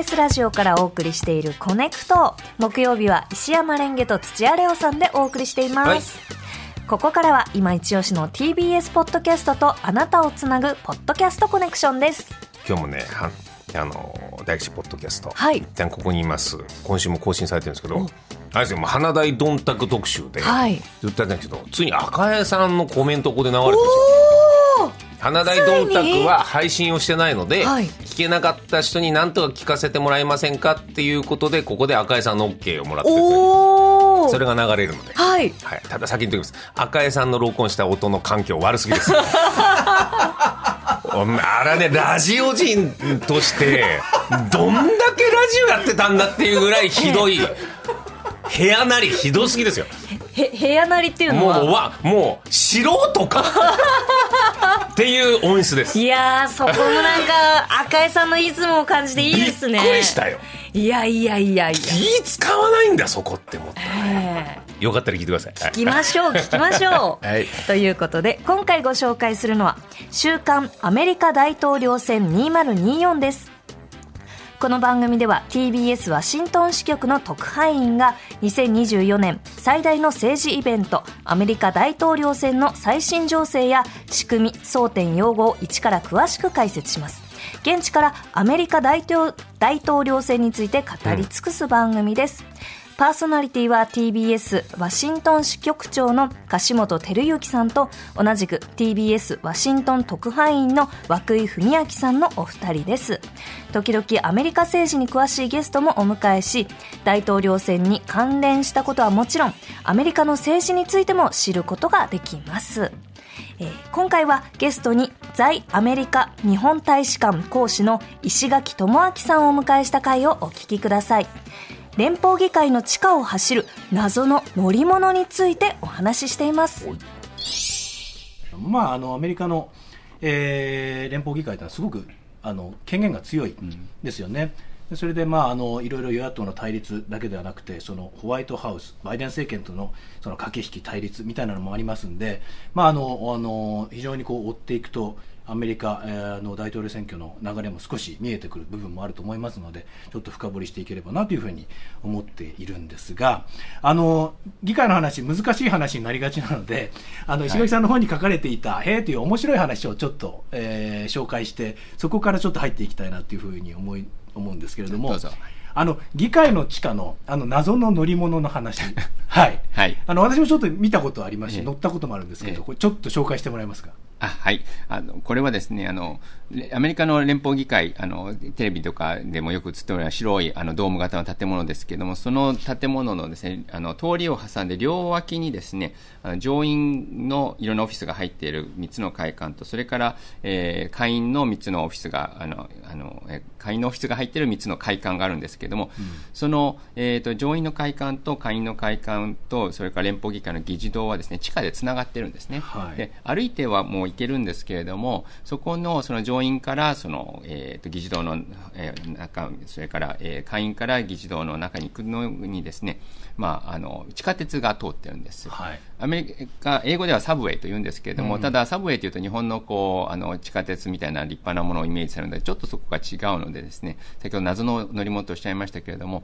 TBS ラジオからお送りしているコネクト。木曜日は石山レンゲと土屋レオさんでお送りしています、はい、ここからは今一押しの TBS ポッドキャストとあなたをつなぐポッドキャストコネクションです。今日もねあの大吉ポッドキャスト、はい、一旦ここにいます。今週も更新されてるんですけどあれですよ花大どんたく特集で、はい、ずっとやったんですけどついに赤江さんのコメントここで流れてるんですよ。花大どんたくは配信をしてないので、はい、聞けなかった人に何とか聞かせてもらえませんかっていうことでここで赤江さんの OK をもらってそれが流れるので、はい、はい、ただ先に言っておきます。赤江さんの録音した音の環境悪すぎです。あれねラジオ人としてどんだけラジオやってたんだっていうぐらいひどい。部屋なりひどすぎですよ部屋なりっていうのは。もうわもう素人か。っていう音質です。いやそこもなんか赤江さんのいつもを感じていいですね。びっくりしたよ。いやいやいやいや。気使わないんだそこって思ったよかったら聞いてください。聞きましょう 聞きましょう、はい、ということで今回ご紹介するのは「週刊アメリカ大統領選2024」ですこの番組では TBS ワシントン支局の特派員が2024年最大の政治イベントアメリカ大統領選の最新情勢や仕組み争点用語を一から詳しく解説します。現地からアメリカ大統領選について語り尽くす番組です、うんパーソナリティは TBS ワシントン支局長の樫本照之さんと同じく TBS ワシントン特派員の涌井文明さんのお二人です。時々アメリカ政治に詳しいゲストもお迎えし大統領選に関連したことはもちろんアメリカの政治についても知ることができます。えー、今回はゲストに在アメリカ日本大使館講師の石垣智明さんをお迎えした回をお聞きください。連邦議会の地下を走る謎の乗り物についてお話ししています。まあ、あのアメリカの、えー、連邦議会というのはすごくあの権限が強いですよね。うん、それで、まあ、あのいろいろ与野党の対立だけではなくてそのホワイトハウスバイデン政権とのその駆け引き対立みたいなのもありますんで、まあ、あのあの非常にこう追っていくとアメリカの大統領選挙の流れも少し見えてくる部分もあると思いますのでちょっと深掘りしていければなというふうに思っているんですがあの議会の話難しい話になりがちなのであの石垣さんの本に書かれていた「へえ」という面白い話をちょっと、えー、紹介してそこからちょっと入っていきたいなというふうに思い思うんですけれども。あの議会の地下のあの謎の乗り物の話、はい、はい、あの私もちょっと見たことありますし、乗ったこともあるんですけど、これちょっと紹介してもらえますか？あはい。あのこれはですねあのアメリカの連邦議会あのテレビとかでもよく映っておる白いあのドーム型の建物ですけれどもその建物のですねあの通りを挟んで両脇にですねあの上院のいろんなオフィスが入っている3つの会館とそれから、えー、会員の3つのオフィスがあのあの会員のオフィスが入っている3つの会館があるんですけれども、うん、その、えーと、上院の会館と会員の会館とそれから連邦議会の議事堂はですね地下でつながっているんですね、はい、で歩いてはもう行けるんですけれどもそこのその上院からその、えーと、議事堂の、えー、中それから、えー、会員から議事堂の中に行くのにですね、まあ、あの地下鉄が通ってるんです、はい、アメリカ英語ではサブウェイと言うんですけれども、うん、ただサブウェイというと日本のこうあの地下鉄みたいな立派なものをイメージされるのでちょっとそこが違うのでですね先ほど謎の乗り物とおっしゃいましたけれども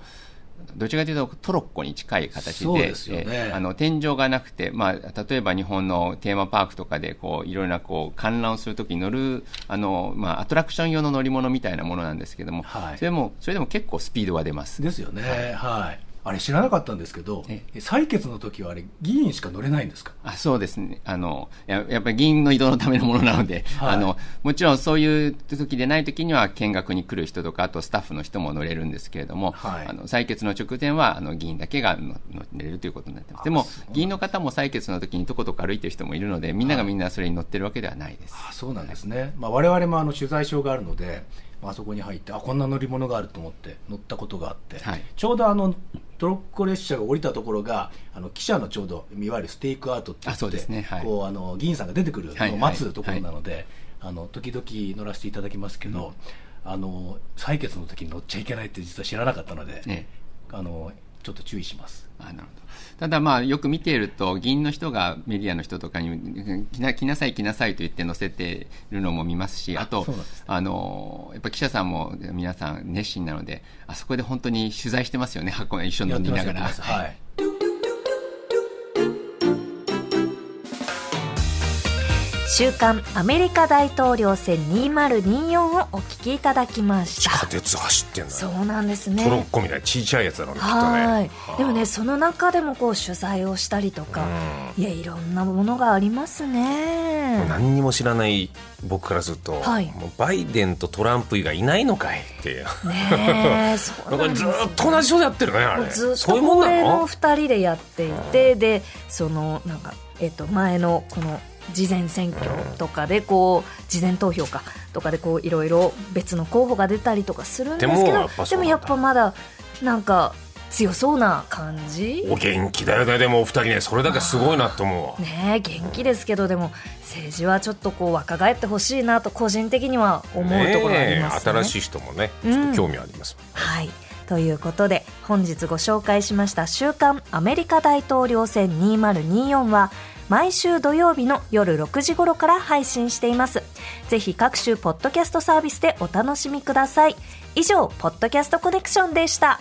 どちらかというとトロッコに近い形で、ねえあの天井がなくて、まあ、例えば日本のテーマパークとかでこういろいろなこう観覧をするときに乗るあの、まあ、アトラクション用の乗り物みたいなものなんですけども、はい、それもそれでも結構スピードは出ます。ですよね。はい、はいあれ知らなかったんですけど、採決の時はあれ、議員しか乗れないんですか？あそうですねあのや、やっぱり議員の移動のためのものなので、はい、あの、もちろんそういう時でない時には見学に来る人とか、あとスタッフの人も乗れるんですけれども、はい、あの採決の直前はあの議員だけが乗れるということになってます。でも、議員の方も採決の時にとことこ歩いてる人もいるので、みんながみんなそれに乗ってるわけではないです。あそうなんですね。まあ、我々もあの取材証があるので、あそこに入ってあこんな乗り物があると思って乗ったことがあって、はい、ちょうどあのトロッコ列車が降りたところがあの記者のちょうどいわゆるステイクアウトって言って、ねはい、こうあの議員さんが出てくるのを待つところなので、はいはい、あの時々乗らせていただきますけど、うん、あの採決の時に乗っちゃいけないって実は知らなかったので、ね、あのちょっと注意します。あなるほど。ただまあよく見ていると議員の人がメディアの人とかに来な来なさい来なさいと言って載せてるのも見ますしあとあのやっぱ記者さんも皆さん熱心なのであそこで本当に取材してますよね。箱一緒に飲みながら。はい週刊アメリカ大統領選2024をお聞きいただきました。地下鉄走ってんだそうなんですね。トロッコみたいな小さいやつだろうねはい。でもねその中でもこう取材をしたりとか、いやいろんなものがありますね。何にも知らない僕からすると、はい、もうバイデンとトランプ以外いないのかいっていう。ね そうなんずっと同じ人でやってるねあれ。ずっと高齢の？2人でやっていて、でそのなんかえっ、と前のこの事前選挙とかでこう事前投票かとかでこういろいろ別の候補が出たりとかするんですけどでもやっぱまだなんか強そうな感じ。お元気だよね。でもお二人ねそれだけすごいなと思うね元気ですけどでも政治はちょっとこう若返ってほしいなと個人的には思うところありますね。新しい人もねちょっと興味あります、うん、はいということで本日ご紹介しました「週刊アメリカ大統領選2024」は毎週土曜日の夜6時頃から配信しています。ぜひ各種ポッドキャストサービスでお楽しみください。以上、ポッドキャストコネクションでした。